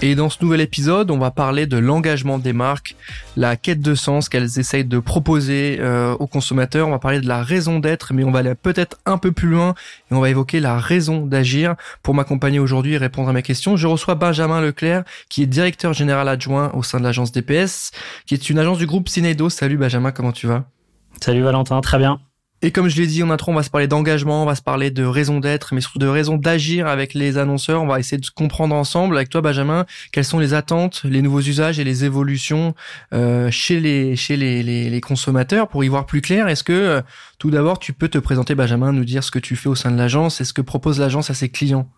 Et dans ce nouvel épisode, on va parler de l'engagement des marques, la quête de sens qu'elles essayent de proposer euh, aux consommateurs. On va parler de la raison d'être, mais on va aller peut-être un peu plus loin et on va évoquer la raison d'agir. Pour m'accompagner aujourd'hui et répondre à mes questions, je reçois Benjamin Leclerc, qui est directeur général adjoint au sein de l'agence DPS, qui est une agence du groupe Cinedo. Salut Benjamin, comment tu vas? Salut Valentin, très bien. Et comme je l'ai dit en intro, on va se parler d'engagement, on va se parler de raison d'être, mais surtout de raison d'agir avec les annonceurs. On va essayer de comprendre ensemble avec toi, Benjamin, quelles sont les attentes, les nouveaux usages et les évolutions euh, chez les chez les, les, consommateurs? Pour y voir plus clair. Est-ce que euh, tout d'abord, tu peux te présenter, Benjamin, nous dire ce que tu fais au sein de l'agence et ce que propose l'agence à ses clients?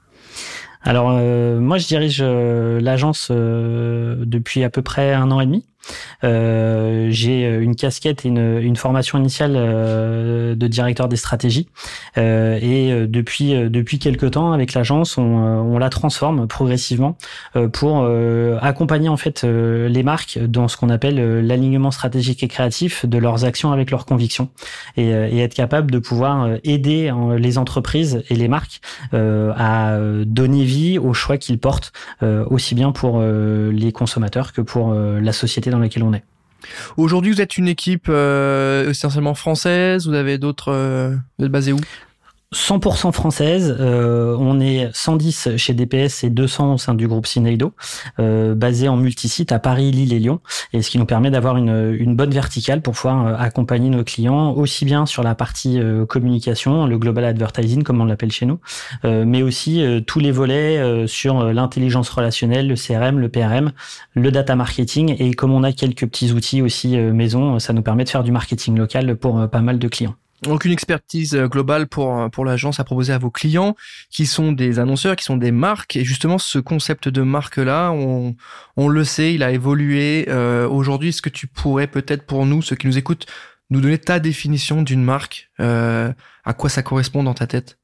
Alors euh, moi je dirige l'agence depuis à peu près un an et demi. Euh, j'ai euh, une casquette et une, une formation initiale euh, de directeur des stratégies. Et depuis depuis quelques temps, avec l'agence, on, on, la transforme progressivement pour accompagner en fait les marques dans ce qu'on appelle l'alignement stratégique et créatif de leurs actions avec leurs convictions et, et être capable de pouvoir aider les entreprises et les marques à donner vie aux choix qu'ils portent aussi bien pour les consommateurs que pour la société dans laquelle on est. Aujourd'hui, vous êtes une équipe euh, essentiellement française. Vous avez d'autres. Euh, vous êtes basé où? 100% française. Euh, on est 110 chez DPS et 200 au sein du groupe Cineido, euh, basé en multisite à Paris, Lille et Lyon, et ce qui nous permet d'avoir une, bonne verticale pour pouvoir euh, accompagner nos clients aussi bien sur la partie euh, communication, le global advertising comme on l'appelle chez nous, mais aussi tous les volets sur l'intelligence relationnelle, le CRM, le PRM, le data marketing, et comme on a quelques petits outils aussi maison, ça nous permet de faire du marketing local pour pas mal de clients. Donc une expertise euh, globale pour euh, pour l'agence à proposer à vos clients qui sont des annonceurs, qui sont des marques et justement ce concept de marque là, on on le sait, il a évolué. Euh, Aujourd'hui, est-ce que tu pourrais peut-être pour nous, ceux qui nous écoutent, nous donner ta définition d'une marque, euh, à quoi ça correspond dans ta tête?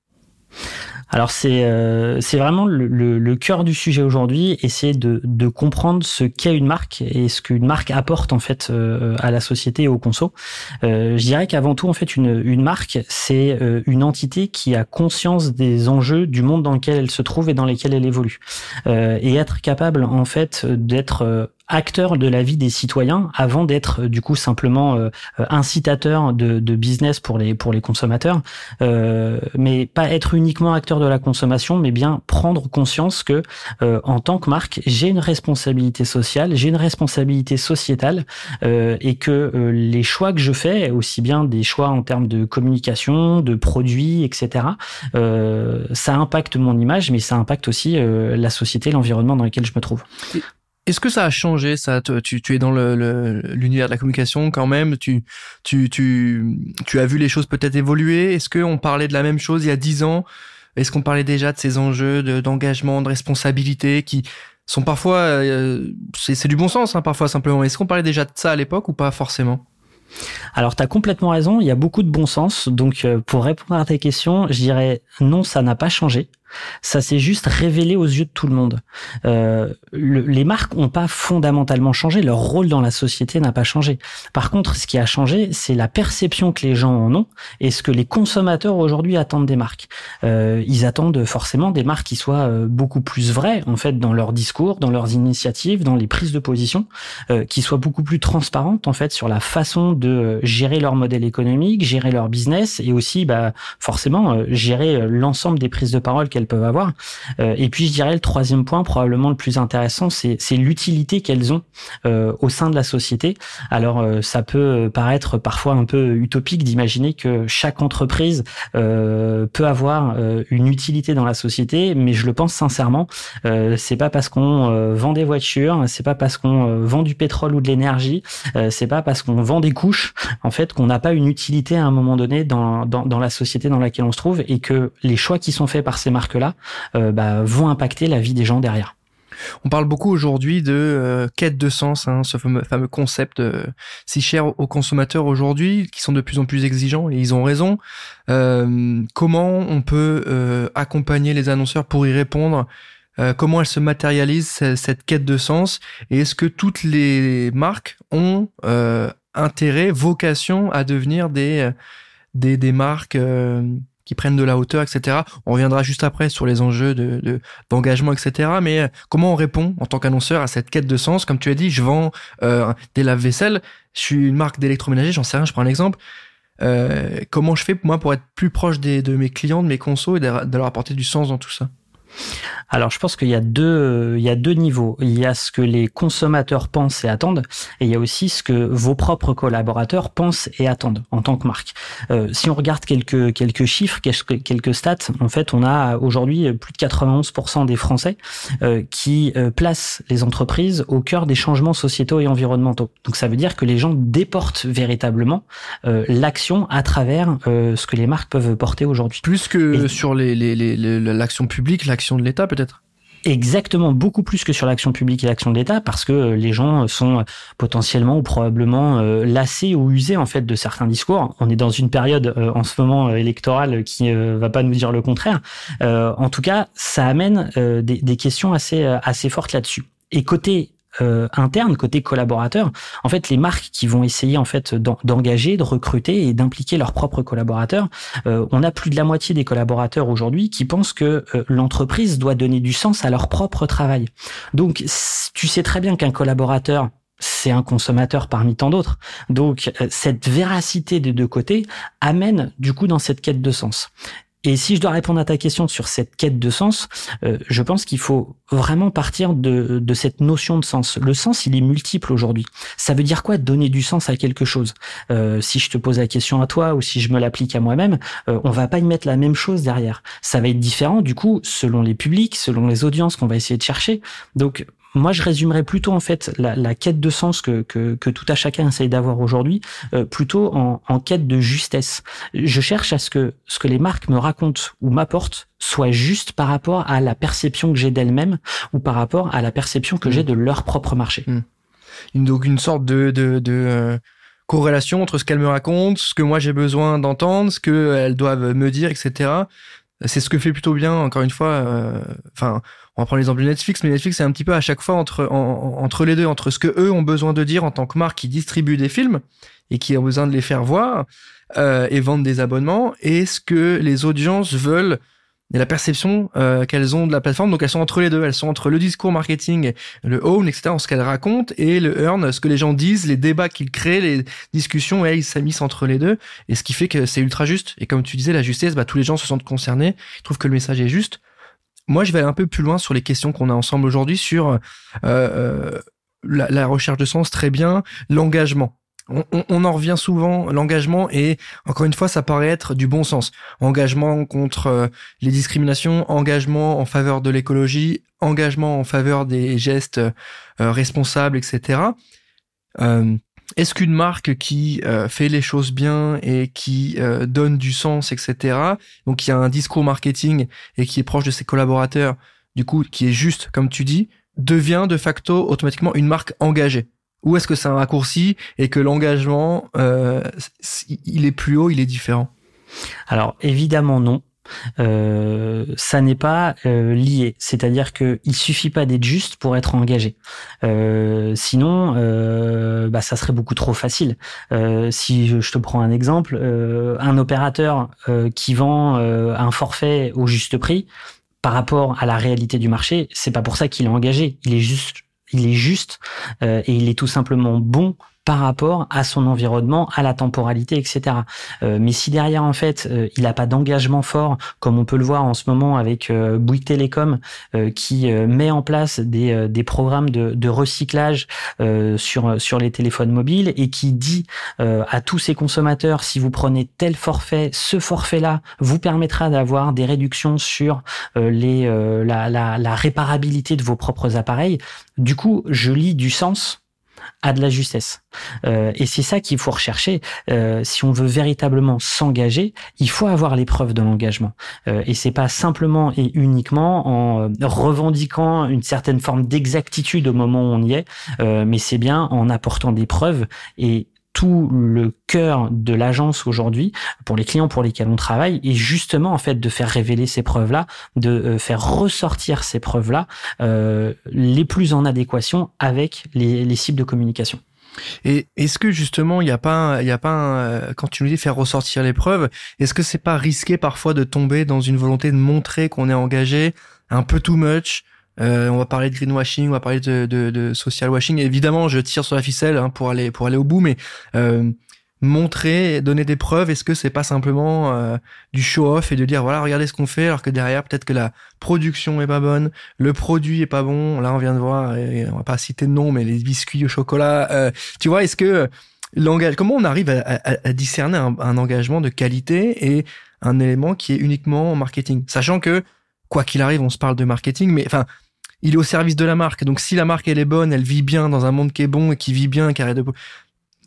Alors c'est euh, vraiment le, le, cœur du sujet aujourd'hui, essayer de, de comprendre ce qu'est une marque et ce qu'une marque apporte en fait euh, à la société et au conso. Euh, je dirais qu'avant tout en fait une, une marque c'est euh, une entité qui a conscience des enjeux du monde dans lequel elle se trouve et dans lesquels elle évolue et être capable en fait d'être acteur de la vie des citoyens avant d'être du coup simplement euh, incitateur de, business pour les pour les consommateurs, euh, mais pas être uniquement acteur de la consommation, mais bien prendre conscience que euh, en tant que marque, j'ai une responsabilité sociale, j'ai une responsabilité sociétale euh, et que euh, les choix que je fais, aussi bien des choix en termes de communication, de produits, etc., ça impacte mon image, mais ça impacte aussi la société, l'environnement dans lequel je me trouve. Est-ce que ça a changé ça? Tu, tu es dans l'univers de la communication quand même. Tu, tu, tu, tu as vu les choses peut-être évoluer? Est-ce qu'on parlait de la même chose il y a dix ans? Est-ce qu'on parlait déjà de ces enjeux d'engagement, de, responsabilité qui sont parfois, euh, c'est du bon sens hein, parfois simplement. Est-ce qu'on parlait déjà de ça à l'époque ou pas forcément? Alors, tu as complètement raison, il y a beaucoup de bon sens. Donc, euh, pour répondre à tes questions, je dirais non, ça n'a pas changé. Ça s'est juste révélé aux yeux de tout le monde. Euh, les marques n'ont pas fondamentalement changé, leur rôle dans la société n'a pas changé. Par contre, ce qui a changé, c'est la perception que les gens en ont et ce que les consommateurs aujourd'hui attendent des marques. Euh, ils attendent forcément des marques qui soient euh, beaucoup plus vraies en fait dans leur discours, dans leurs initiatives, dans les prises de position, euh, qui soient beaucoup plus transparentes en fait sur la façon de gérer leur modèle économique, gérer leur business et aussi bah, forcément euh, gérer l'ensemble des prises de parole qu'elles peuvent avoir. Euh, et puis je dirais le troisième point, probablement le plus intéressant, c'est l'utilité qu'elles ont euh, au sein de la société. Alors euh, ça peut paraître parfois un peu utopique d'imaginer que chaque entreprise peut avoir une utilité dans la société, mais je le pense sincèrement. c'est pas parce qu'on vend des voitures, c'est pas parce qu'on vend du pétrole ou de l'énergie, c'est pas parce qu'on vend des couches en fait qu'on n'a pas une utilité à un moment donné dans, dans, la société dans laquelle on se trouve et que les choix qui sont faits par ces marques là euh, bah, vont impacter la vie des gens derrière. On parle beaucoup aujourd'hui de euh, quête de sens, hein, ce fameux, concept euh, si cher aux consommateurs aujourd'hui, qui sont de plus en plus exigeants et ils ont raison. comment on peut accompagner les annonceurs pour y répondre? Comment elle se matérialise cette quête de sens? Et est-ce que toutes les marques ont intérêt, vocation à devenir des des, des marques qui prennent de la hauteur, etc. On reviendra juste après sur les enjeux de d'engagement, etc. Mais euh, comment on répond en tant qu'annonceur à cette quête de sens? Comme tu as dit, je vends euh, des lave-vaisselle, je suis une marque d'électroménager, j'en sais rien, je prends un exemple. Euh, comment je fais moi pour être plus proche des, de mes clients, de mes consos et de, de leur apporter du sens dans tout ça? Alors, je pense qu'il y a deux, il y a deux niveaux. Il y a ce que les consommateurs pensent et attendent, et il y a aussi ce que vos propres collaborateurs pensent et attendent en tant que marque. Euh, si on regarde quelques quelques chiffres, quelques stats, en fait, on a aujourd'hui plus de 91% des Français euh, qui euh, placent les entreprises au cœur des changements sociétaux et environnementaux. Donc, ça veut dire que les gens déportent véritablement euh, l'action à travers euh, ce que les marques peuvent porter aujourd'hui. Plus que sur les l'action les, publique, l'action de l'État peut-être? Exactement, beaucoup plus que sur l'action publique et l'action de l'État, parce que euh, les gens sont potentiellement ou probablement euh, lassés ou usés en fait de certains discours. On est dans une période euh, en ce moment électorale qui va pas nous dire le contraire. en tout cas, ça amène des questions assez assez fortes là-dessus. Et côté euh, interne, côté collaborateur, en fait, les marques qui vont essayer en fait d'engager, de recruter et d'impliquer leurs propres collaborateurs, euh, on a plus de la moitié des collaborateurs aujourd'hui qui pensent que euh, l'entreprise doit donner du sens à leur propre travail. Donc, tu sais très bien qu'un collaborateur c'est un consommateur parmi tant d'autres. Donc cette véracité des deux côtés amène du coup dans cette quête de sens. Et si je dois répondre à ta question sur cette quête de sens, euh, je pense qu'il faut vraiment partir de, cette notion de sens. Le sens, il est multiple aujourd'hui. Ça veut dire quoi donner du sens à quelque chose? Euh, Si je te pose la question à toi ou si je me l'applique à moi-même, euh, on va pas y mettre la même chose derrière. Ça va être différent du coup selon les publics, selon les audiences qu'on va essayer de chercher. Donc moi, je résumerais plutôt en fait la, la quête de sens que, que, que, tout à chacun essaye d'avoir aujourd'hui, euh, plutôt en, en, quête de justesse. Je cherche à ce que ce que les marques me racontent ou m'apportent soit juste par rapport à la perception que j'ai d'elles-mêmes ou par rapport à la perception que j'ai mmh. de leur propre marché. Mmh. Donc une sorte de, de, de euh, corrélation entre ce qu'elles me racontent, ce que moi j'ai besoin d'entendre, ce qu'elles doivent me dire, etc. C'est ce que fait plutôt bien, encore une fois. Euh, enfin, on va prendre l'exemple de Netflix, mais Netflix c'est un petit peu à chaque fois entre entre les deux, entre ce que eux ont besoin de dire en tant que marque qui distribue des films et qui ont besoin de les faire voir euh, et vendre des abonnements, et ce que les audiences veulent et la perception euh, qu'elles ont de la plateforme. Donc elles sont entre les deux, elles sont entre le discours marketing, le own, etc., ce qu'elles racontent, et le earn, ce que les gens disent, les débats qu'ils créent, les discussions, et ils s'amissent entre les deux, et ce qui fait que c'est ultra juste. Et comme tu disais, la justesse, bah, tous les gens se sentent concernés, ils trouvent que le message est juste. Moi, je vais aller un peu plus loin sur les questions qu'on a ensemble aujourd'hui sur euh, euh la recherche de sens, très bien, l'engagement on, en revient souvent, l'engagement et encore une fois, ça paraît être du bon sens. Engagement contre euh, les discriminations, engagement en faveur de l'écologie, engagement en faveur des gestes euh, responsables, etc. Euh, est-ce qu'une marque qui fait les choses bien et qui donne du sens, etc., donc qui a un discours marketing et qui est proche de ses collaborateurs, du coup, qui est juste, comme tu dis, devient de facto automatiquement une marque engagée? Ou est-ce que c'est un raccourci et que l'engagement, euh, il est plus haut, il est différent? Alors évidemment non. Euh, ça n'est pas euh, lié, c'est-à-dire que il suffit pas d'être juste pour être engagé. Euh, sinon, euh, bah, ça serait beaucoup trop facile. Euh, si je, je, te prends un exemple, un opérateur qui vend un forfait au juste prix par rapport à la réalité du marché, c'est pas pour ça qu'il est engagé. Il est juste il est juste euh, et il est tout simplement bon par rapport à son environnement, à la temporalité, etc. Euh, mais si derrière en fait euh, il n'a pas d'engagement fort, comme on peut le voir en ce moment avec euh, Bouygues Télécom, euh, qui met en place des, programmes de, recyclage sur les téléphones mobiles et qui dit à tous ses consommateurs si vous prenez tel forfait, ce forfait-là vous permettra d'avoir des réductions sur la, la, la réparabilité de vos propres appareils. Du coup, je lis du sens à de la justesse. Euh, et c'est ça qu'il faut rechercher. Euh, si on veut véritablement s'engager, il faut avoir l'épreuve de l'engagement. Euh, et c'est pas simplement et uniquement en euh, revendiquant une certaine forme d'exactitude au moment où on y est, euh, mais c'est bien en apportant des preuves et tout le cœur de l'agence aujourd'hui pour les clients pour lesquels on travaille est justement en fait de faire révéler ces preuves là de euh, faire ressortir ces preuves là euh, les plus en adéquation avec les, les cibles de communication. Et est-ce que justement il n'y a pas, il y a pas, euh, quand tu nous dis faire ressortir les preuves, est-ce que c'est pas risqué parfois de tomber dans une volonté de montrer qu'on est engagé un peu too much euh, on va parler de greenwashing, on va parler de, de, de social washing. Évidemment, je tire sur la ficelle hein, pour aller pour aller au bout, mais euh, montrer, donner des preuves, est-ce que c'est pas simplement euh, du show-off et de dire voilà regardez ce qu'on fait alors que derrière peut-être que la production est pas bonne, le produit est pas bon. Là on vient de voir, et on va pas citer de nom, mais les biscuits au chocolat. Euh, tu vois, est-ce que l'engagement, comment on arrive à, à, discerner un, un, engagement de qualité et un élément qui est uniquement marketing, sachant que quoi qu'il arrive, on se parle de marketing, mais enfin il est au service de la marque. Donc si la marque elle est bonne, elle vit bien dans un monde qui est bon et qui vit bien, qui arrête de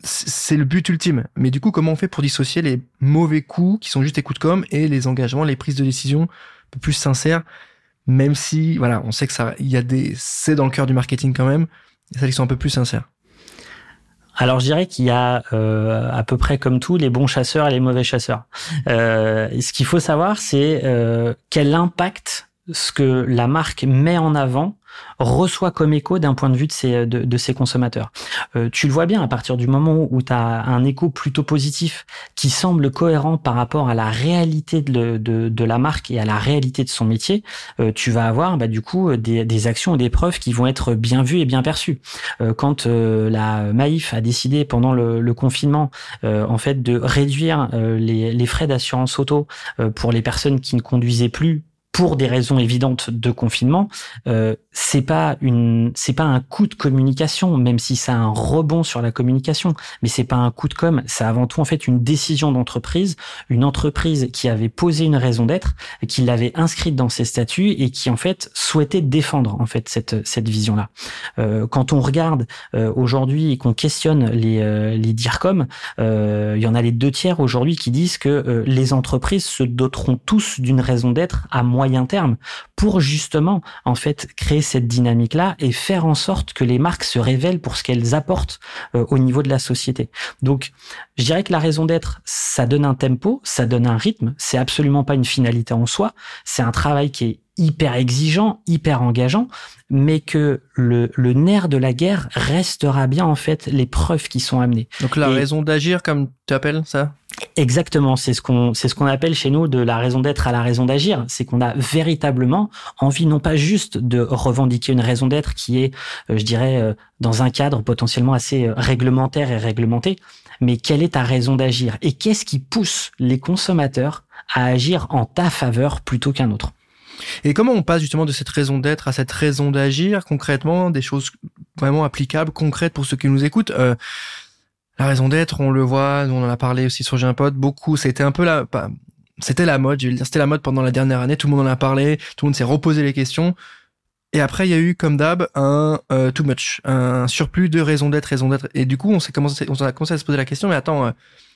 c'est le but ultime. Mais du coup, comment on fait pour dissocier les mauvais coups qui sont juste des coups de com et les engagements, les prises de décision un peu plus sincères, même si, voilà, on sait que ça, il y a des, c'est dans le cœur du marketing quand même, ça qui sont un peu plus sincères. Alors je dirais qu'il y a euh, à peu près comme tout les bons chasseurs et les mauvais chasseurs. Euh, ce qu'il faut savoir, c'est euh, quel impact ce que la marque met en avant reçoit comme écho d'un point de vue de ses, de, ses consommateurs. Euh, tu le vois bien à partir du moment où tu as un écho plutôt positif qui semble cohérent par rapport à la réalité de, de, de la marque et à la réalité de son métier, euh, tu vas avoir bah, du coup des, des actions et des preuves qui vont être bien vues et bien perçues. Euh, quand la Maïf a décidé pendant le, le confinement en fait de réduire les, les frais d'assurance auto pour les personnes qui ne conduisaient plus pour des raisons évidentes de confinement, euh, c'est pas une, c'est pas un coup de communication, même si ça a un rebond sur la communication, mais c'est pas un coup de com, c'est avant tout en fait une décision d'entreprise, une entreprise qui avait posé une raison d'être, qui l'avait inscrite dans ses statuts et qui en fait souhaitait défendre en fait cette cette vision là. Euh, quand on regarde euh, aujourd'hui et qu'on questionne les euh, les dircom, euh, il y en a les deux tiers aujourd'hui qui disent que euh, les entreprises se doteront tous d'une raison d'être à moyen terme pour justement en fait créer cette dynamique là et faire en sorte que les marques se révèlent pour ce qu'elles apportent euh, au niveau de la société. Donc je dirais que la raison d'être ça donne un tempo, ça donne un rythme, c'est absolument pas une finalité en soi, c'est un travail qui est hyper exigeant, hyper engageant, mais que le, le nerf de la guerre restera bien en fait les preuves qui sont amenées. Donc la raison d'agir, comme tu appelles ça? Exactement, c'est ce qu'on c'est ce qu'on appelle chez nous de la raison d'être à la raison d'agir. C'est qu'on a véritablement envie non pas juste de revendiquer une raison d'être qui est, euh, je dirais, euh, dans un cadre potentiellement assez euh, réglementaire et réglementé, mais quelle est ta raison d'agir et qu'est-ce qui pousse les consommateurs à agir en ta faveur plutôt qu'un autre? Et comment on passe justement de cette raison d'être à cette raison d'agir concrètement, des choses vraiment applicables, concrètes pour ceux qui nous écoutent La raison d'être, on le voit, on en a parlé aussi sur Gimpod, beaucoup, c'était un peu la... C'était la mode, je veux dire, c'était la mode pendant la dernière année, tout le monde en a parlé, tout le monde s'est reposé les questions. Et après, il y a eu, comme d'hab, un euh, too much, un surplus de raison d'être, raison d'être. Et du coup, on s'est commencé, on a commencé à se poser la question, mais attends, euh,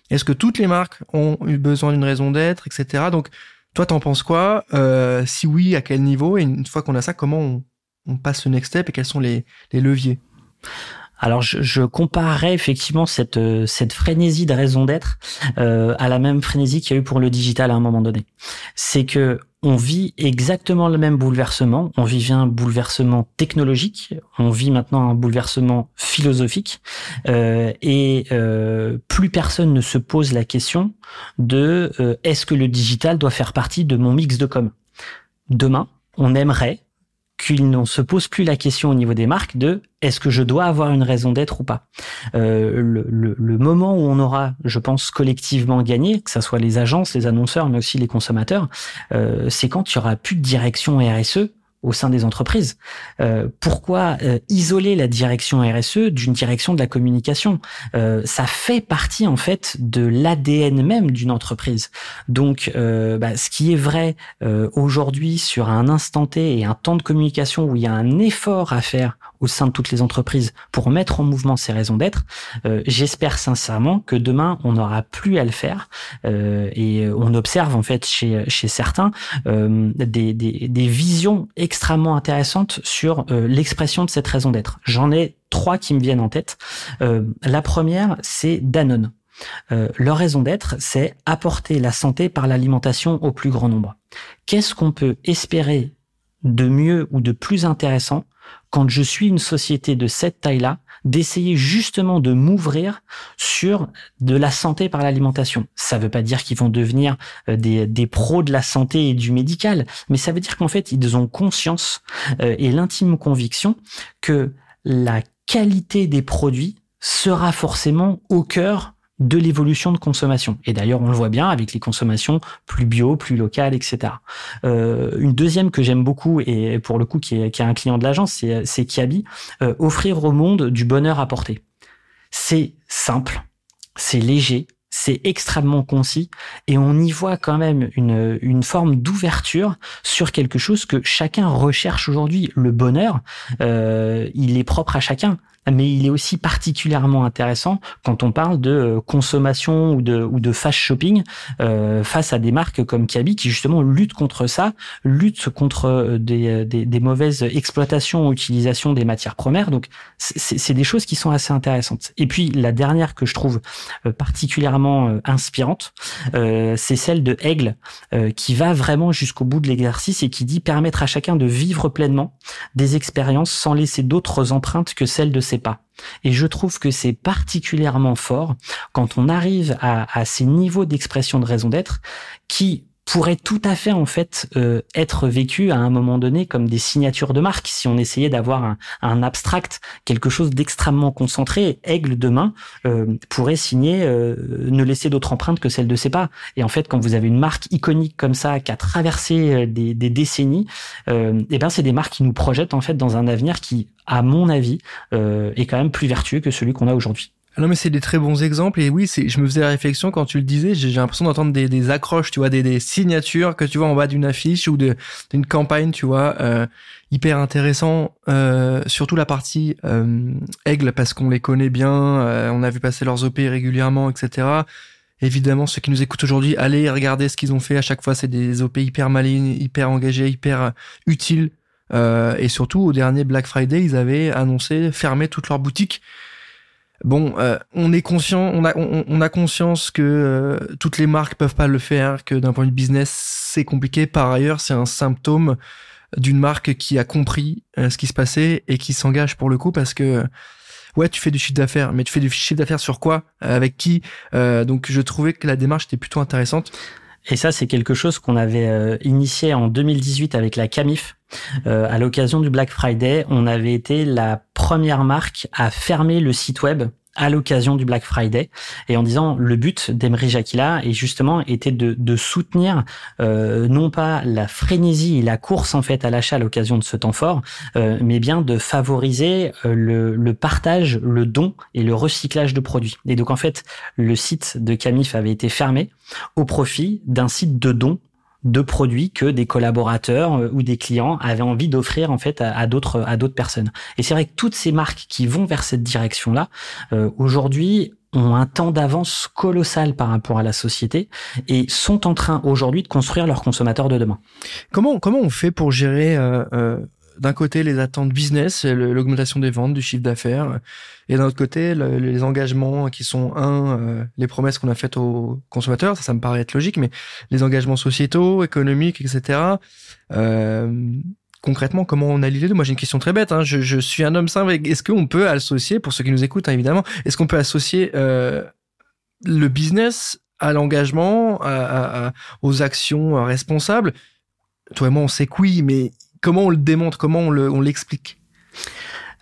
est-ce que toutes les marques ont eu besoin d'une raison d'être, etc. Donc, toi, t'en penses quoi? Euh, Si oui, à quel niveau? Et une fois qu'on a ça, comment on, on, passe le next step et quels sont les, les leviers? Alors je, je, comparerais effectivement cette cette frénésie de raison d'être euh, à la même frénésie qu'il y a eu pour le digital à un moment donné. C'est que on vit exactement le même bouleversement. On vivait un bouleversement technologique, on vit maintenant un bouleversement philosophique, euh, et euh, plus personne ne se pose la question de euh, est-ce que le digital doit faire partie de mon mix de com. Demain, on aimerait qu'il ne se pose plus la question au niveau des marques de est-ce que je dois avoir une raison d'être ou pas. Euh, le, moment où on aura, je pense, collectivement gagné, que ce soit les agences, les annonceurs, mais aussi les consommateurs, euh, c'est quand il y aura plus de direction RSE au sein des entreprises. Euh, pourquoi euh, isoler la direction RSE d'une direction de la communication? Euh, Ça fait partie en fait de l'ADN même d'une entreprise. Donc, euh, bah, ce qui est vrai aujourd'hui sur un instant T et un temps de communication où il y a un effort à faire au sein de toutes les entreprises pour mettre en mouvement ces raisons d'être, euh, j'espère sincèrement que demain on n'aura plus à le faire et on observe en fait chez chez certains des, des, des visions extrêmement intéressantes sur l'expression de cette raison d'être. J'en ai trois qui me viennent en tête. la première, c'est Danone. leur raison d'être, c'est apporter la santé par l'alimentation au plus grand nombre. Qu'est-ce qu'on peut espérer de mieux ou de plus intéressant quand je suis une société de cette taille-là, d'essayer justement de m'ouvrir sur de la santé par l'alimentation. Ça ne veut pas dire qu'ils vont devenir euh, des, des, pros de la santé et du médical, mais ça veut dire qu'en fait, ils ont conscience euh, et l'intime conviction que la qualité des produits sera forcément au cœur de l'évolution de consommation. Et d'ailleurs, on le voit bien avec les consommations plus bio, plus locales, etc. Euh, une deuxième que j'aime beaucoup, et pour le coup qui est, qui est un client de l'agence, c'est, Kiabi, euh, offrir au monde du bonheur à porter. C'est simple, c'est léger, c'est extrêmement concis et on y voit quand même une, une forme d'ouverture sur quelque chose que chacun recherche aujourd'hui. Le bonheur, euh, il est propre à chacun mais il est aussi particulièrement intéressant quand on parle de euh, consommation ou de, ou de fast shopping euh, face à des marques comme Kaby qui justement luttent contre ça, luttent contre euh, des, des, des mauvaises exploitations ou utilisations des matières premières. Donc c'est des choses qui sont assez intéressantes. Et puis la dernière que je trouve euh, particulièrement inspirante, euh, c'est celle de Aigle qui va vraiment jusqu'au bout de l'exercice et qui dit permettre à chacun de vivre pleinement des expériences sans laisser d'autres empreintes que celles de ses pas. Et je trouve que c'est particulièrement fort quand on arrive à, à ces niveaux d'expression de raison d'être qui pourrait tout à fait en fait euh, être vécu à un moment donné comme des signatures de marque si on essayait d'avoir un, un, abstract quelque chose d'extrêmement concentré aigle demain euh, pourrait signer euh, ne laisser d'autres empreintes que celle de ses pas et en fait quand vous avez une marque iconique comme ça qui a traversé euh, des, décennies et eh ben c'est des marques qui nous projettent en fait dans un avenir qui à mon avis est quand même plus vertueux que celui qu'on a aujourd'hui ah non mais c'est des très bons exemples. Et oui c'est je me faisais la réflexion quand tu le disais j'ai l'impression d'entendre des, accroches tu vois des, signatures que tu vois en bas d'une affiche ou d'une campagne tu vois euh, hyper intéressant euh, surtout la partie euh, aigle parce qu'on les connaît bien euh, on a vu passer leurs op régulièrement etc évidemment ceux qui nous écoutent aujourd'hui allez regarder ce qu'ils ont fait. À chaque fois c'est des op hyper malines hyper engagés hyper utiles. Euh, et surtout au dernier Black Friday ils avaient annoncé fermer toutes leurs boutiques Bon, euh, on est conscient, on a, on, a conscience que euh, toutes les marques peuvent pas le faire, que d'un point de vue business, c'est compliqué. Par ailleurs, c'est un symptôme d'une marque qui a compris euh, ce qui se passait et qui s'engage pour le coup parce que ouais, tu fais du chiffre d'affaires, mais tu fais du chiffre d'affaires sur quoi, avec qui Donc, je trouvais que la démarche était plutôt intéressante. Et ça, c'est quelque chose qu'on avait initié en 2018 avec la Camif. Euh, à l'occasion du Black Friday, on avait été la première marque à fermer le site web à l'occasion du Black Friday et en disant le but d'Emery Jacquila est justement était de, de soutenir euh, non pas la frénésie et la course en fait à l'achat à l'occasion de ce temps fort euh, mais bien de favoriser euh, le, le, partage le don et le recyclage de produits. Et donc en fait le site de Camif avait été fermé au profit d'un site de dons de produits que des collaborateurs euh, ou des clients avaient envie d'offrir en fait à, d'autres à d'autres personnes. Et c'est vrai que toutes ces marques qui vont vers cette direction-là euh, aujourd'hui ont un temps d'avance colossal par rapport à la société et sont en train aujourd'hui de construire leurs consommateurs de demain. Comment comment on fait pour gérer euh, euh d'un côté les attentes business, l'augmentation des ventes, du chiffre d'affaires, et d'un autre côté les engagements qui sont un, euh, les promesses qu'on a faites aux consommateurs, ça, ça me paraît être logique, mais les engagements sociétaux, économiques, etc. Euh, concrètement, comment on allie les deux? Moi, j'ai une question très bête. Hein. Je, je, suis un homme simple. Est-ce qu'on peut associer, pour ceux qui nous écoutent, hein, évidemment, est-ce qu'on peut associer euh, le business à l'engagement, à, à, aux actions responsables? Toi et moi, on sait que oui, mais comment on le démontre, comment on l'explique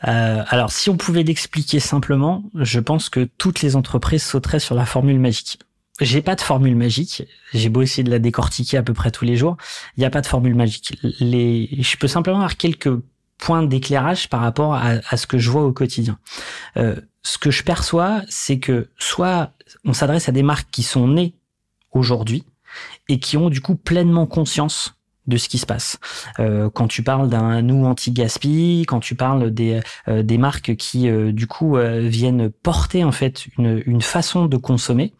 euh, alors, si on pouvait l'expliquer simplement, je pense que toutes les entreprises sauteraient sur la formule magique. J'ai pas de formule magique. J'ai beau essayer de la décortiquer à peu près tous les jours, il n'y a pas de formule magique. Les, je peux simplement avoir quelques points d'éclairage par rapport à, ce que je vois au quotidien. Euh, ce que je perçois, c'est que soit on s'adresse à des marques qui sont nées aujourd'hui et qui ont du coup pleinement conscience de ce qui se passe. Euh, quand tu parles d'un nous anti-gaspi, quand tu parles des, euh, des marques qui euh, du coup viennent porter en fait une, façon de consommer,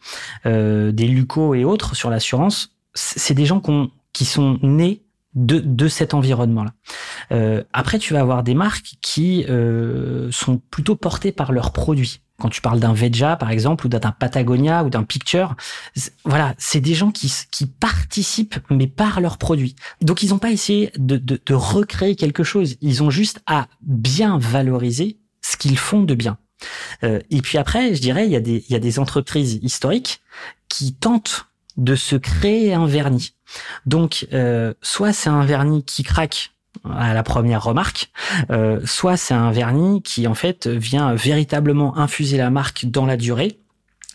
des Luco et autres sur l'assurance, c'est des gens qui sont nés de, de cet environnement-là. après, tu vas avoir des marques qui sont plutôt portées par leurs produits. Quand tu parles d'un Veja, par exemple, ou d'un Patagonia ou d'un Picture, voilà, c'est des gens qui, qui participent, mais par leurs produits. Donc, ils n'ont pas essayé de, de, de recréer quelque chose. Ils ont juste à bien valoriser ce qu'ils font de bien. Euh, et puis après, je dirais, il y, a des, y a des entreprises historiques qui tentent de se créer un vernis. Donc, euh, soit c'est un vernis qui craque à la première remarque, euh, soit c'est un vernis qui en fait vient véritablement infuser la marque dans la durée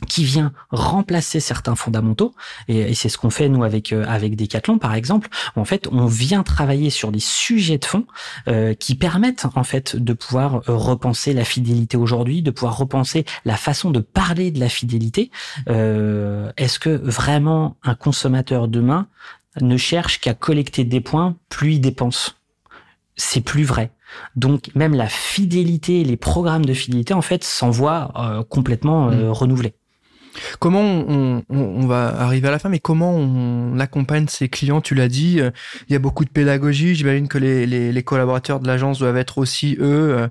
qui vient remplacer certains fondamentaux et, c'est ce qu'on fait nous avec euh, avec Decathlon par exemple en fait on vient travailler sur des sujets de fond euh, qui permettent en fait de pouvoir euh, repenser la fidélité aujourd'hui de pouvoir repenser la façon de parler de la fidélité. Est-ce que vraiment un consommateur demain ne cherche qu'à collecter des points plus il dépense? C'est plus vrai donc même la fidélité, les programmes de fidélité en fait s'envoient complètement mmh. renouvelés. Comment on, on, va arriver à la fin, mais comment on accompagne ses clients? Tu l'as dit, euh, il y a beaucoup de pédagogie. J'imagine que les, les, les, collaborateurs de l'agence doivent être aussi, eux, euh,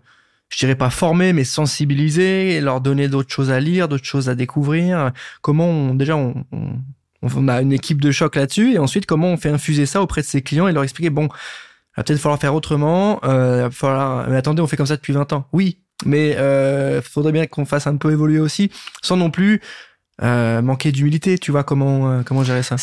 je dirais pas formés, mais sensibilisés, leur donner d'autres choses à lire, d'autres choses à découvrir. Comment on, déjà on, on a une équipe de choc là-dessus, et ensuite comment on fait infuser ça auprès de ses clients et leur expliquer, bon, va peut-être falloir faire autrement, euh, va falloir, mais attendez, on fait comme ça depuis 20 ans. Oui, mais euh, faudrait bien qu'on fasse un peu évoluer aussi, sans non plus euh, manquer d'humilité, tu vois comment euh, comment gérer ça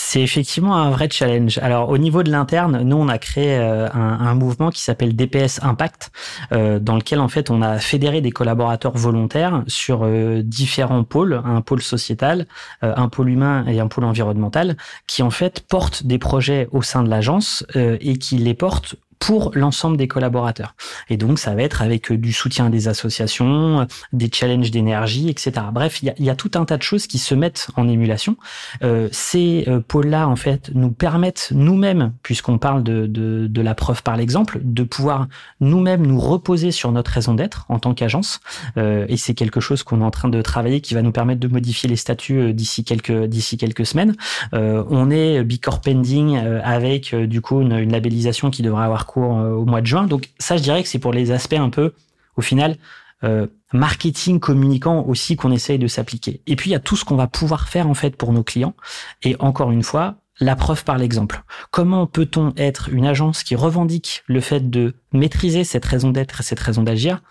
c'est effectivement un vrai challenge. Alors au niveau de l'interne, nous on a créé euh, un, un, mouvement qui s'appelle DPS Impact, dans lequel en fait on a fédéré des collaborateurs volontaires sur différents pôles, un pôle sociétal, un pôle humain et un pôle environnemental, qui en fait portent des projets au sein de l'agence et qui les portent pour l'ensemble des collaborateurs. Et donc, ça va être avec euh, du soutien des associations, des challenges d'énergie, etc. Bref, il y a, y a, tout un tas de choses qui se mettent en émulation. Euh, ces euh, pôles-là, en fait, nous permettent nous-mêmes, puisqu'on parle de, de, de, la preuve par l'exemple, de pouvoir nous-mêmes nous reposer sur notre raison d'être en tant qu'agence. Euh, et c'est quelque chose qu'on est en train de travailler, qui va nous permettre de modifier les statuts euh, d'ici quelques d'ici quelques semaines. on est Bicorp Pending avec du coup une labellisation qui devrait avoir euh, au mois de juin. Donc ça, je dirais que c'est pour les aspects un peu, au final, euh, marketing communicant aussi qu'on essaye de s'appliquer. Et puis il y a tout ce qu'on va pouvoir faire en fait pour nos clients. Et encore une fois, la preuve par l'exemple. Comment peut-on être une agence qui revendique le fait de maîtriser cette raison d'être et cette raison d'agir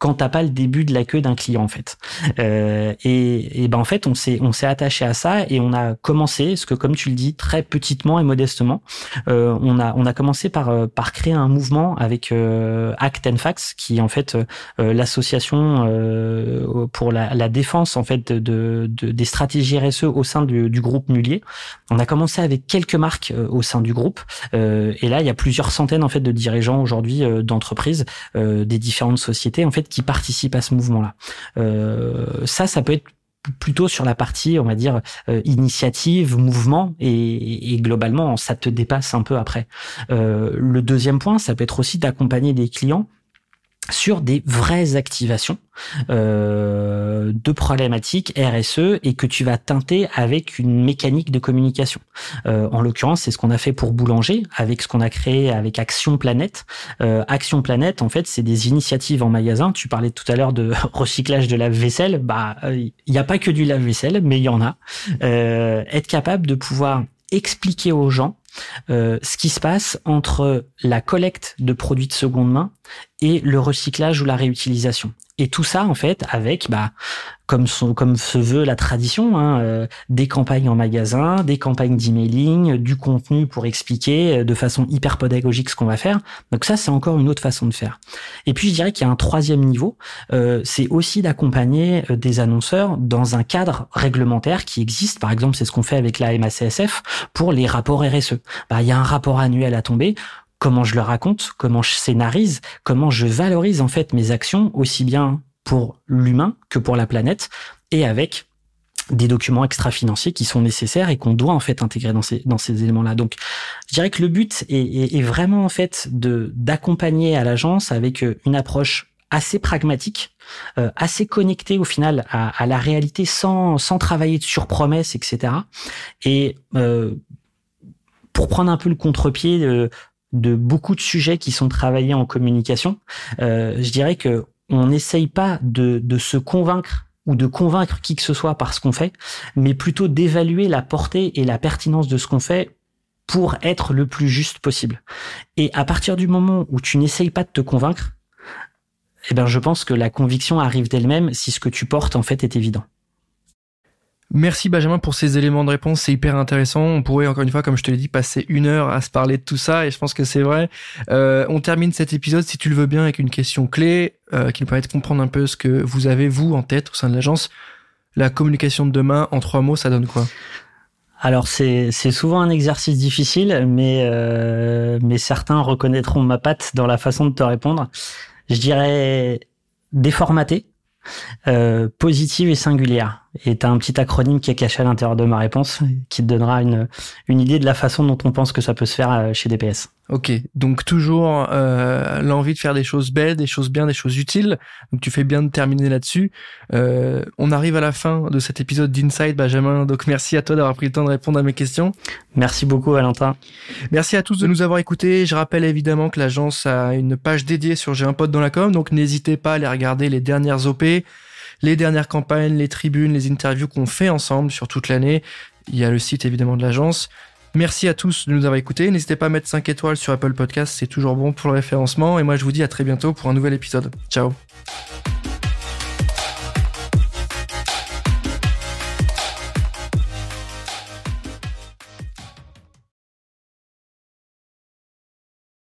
quand t'as pas le début de la queue d'un client en fait. Euh, et, et, ben en fait on s'est on s'est attaché à ça et on a commencé, ce que comme tu le dis très petitement et modestement, euh, on a on a commencé par euh, par créer un mouvement avec euh, Act and Fax qui est en fait euh, l'association euh, pour la, la, défense en fait de, de, des stratégies RSE au sein du, du groupe Mulier. On a commencé avec quelques marques au sein du groupe et là il y a plusieurs centaines en fait de dirigeants aujourd'hui d'entreprises des différentes sociétés en fait qui participent à ce mouvement-là. Euh, ça, ça peut être plutôt sur la partie, on va dire, euh, initiative, mouvement, et, et, globalement, ça te dépasse un peu après. Euh, le deuxième point, ça peut être aussi d'accompagner des clients sur des vraies activations euh, de problématiques RSE et que tu vas teinter avec une mécanique de communication. Euh, en l'occurrence, c'est ce qu'on a fait pour Boulanger avec ce qu'on a créé avec Action Planète. Euh, Action Planète, en fait, c'est des initiatives en magasin. Tu parlais tout à l'heure de recyclage de lave-vaisselle. Bah, il n'y a pas que du lave-vaisselle, mais il y en a. être capable de pouvoir expliquer aux gens euh, ce qui se passe entre la collecte de produits de seconde main et le recyclage ou la réutilisation. Et tout ça, en fait, avec bah, comme, se veut la tradition, hein, euh, des campagnes en magasin, des campagnes d'emailing, du contenu pour expliquer euh, de façon hyper pédagogique ce qu'on va faire. Donc ça, c'est encore une autre façon de faire. Et puis je dirais qu'il y a un troisième niveau, c'est aussi d'accompagner des annonceurs dans un cadre réglementaire qui existe. Par exemple, c'est ce qu'on fait avec la MACSF pour les rapports RSE. Bah, il y a un rapport annuel à tomber comment je le raconte, comment je scénarise, comment je valorise en fait mes actions aussi bien pour l'humain que pour la planète et avec des documents extra-financiers qui sont nécessaires et qu'on doit en fait intégrer dans ces dans ces éléments-là. Donc, je dirais que le but est, vraiment en fait de d'accompagner à l'agence avec euh, une approche assez pragmatique, euh, assez connectée au final à, à, la réalité sans sans travailler sur promesses, etc. Et euh, pour prendre un peu le contre-pied, de beaucoup de sujets qui sont travaillés en communication. Euh, je dirais que on n'essaye pas de, se convaincre ou de convaincre qui que ce soit par ce qu'on fait, mais plutôt d'évaluer la portée et la pertinence de ce qu'on fait pour être le plus juste possible. Et à partir du moment où tu n'essayes pas de te convaincre, eh ben, je pense que la conviction arrive d'elle-même si ce que tu portes, en fait, est évident. Merci Benjamin pour ces éléments de réponse, c'est hyper intéressant. On pourrait encore une fois, comme je te l'ai dit, passer une heure à se parler de tout ça et je pense que c'est vrai. Euh, on termine cet épisode, si tu le veux bien, avec une question clé euh, qui nous permet de comprendre un peu ce que vous avez vous en tête au sein de l'agence. La communication de demain, en trois mots, ça donne quoi? Alors c'est souvent un exercice difficile, mais euh, mais certains reconnaîtront ma patte dans la façon de te répondre. Je dirais déformaté, euh, positive et singulière. Et tu un petit acronyme qui est caché à l'intérieur de ma réponse qui te donnera une, une idée de la façon dont on pense que ça peut se faire euh, chez DPS. Ok, donc toujours euh, l'envie de faire des choses belles, des choses bien, des choses utiles. Donc tu fais bien de terminer là-dessus. Euh, on arrive à la fin de cet épisode d'Inside, Benjamin. Donc merci à toi d'avoir pris le temps de répondre à mes questions. Merci beaucoup, Valentin. Merci à tous de nous avoir écoutés. Je rappelle évidemment que l'agence a une page dédiée sur J'ai un pote dans la com, donc n'hésitez pas à aller regarder les dernières OP les dernières campagnes, les tribunes, les interviews qu'on fait ensemble sur toute l'année. Il y a le site évidemment de l'agence. Merci à tous de nous avoir écoutés. N'hésitez pas à mettre 5 étoiles sur Apple Podcast, c'est toujours bon pour le référencement. Et moi, je vous dis à très bientôt pour un nouvel épisode. Ciao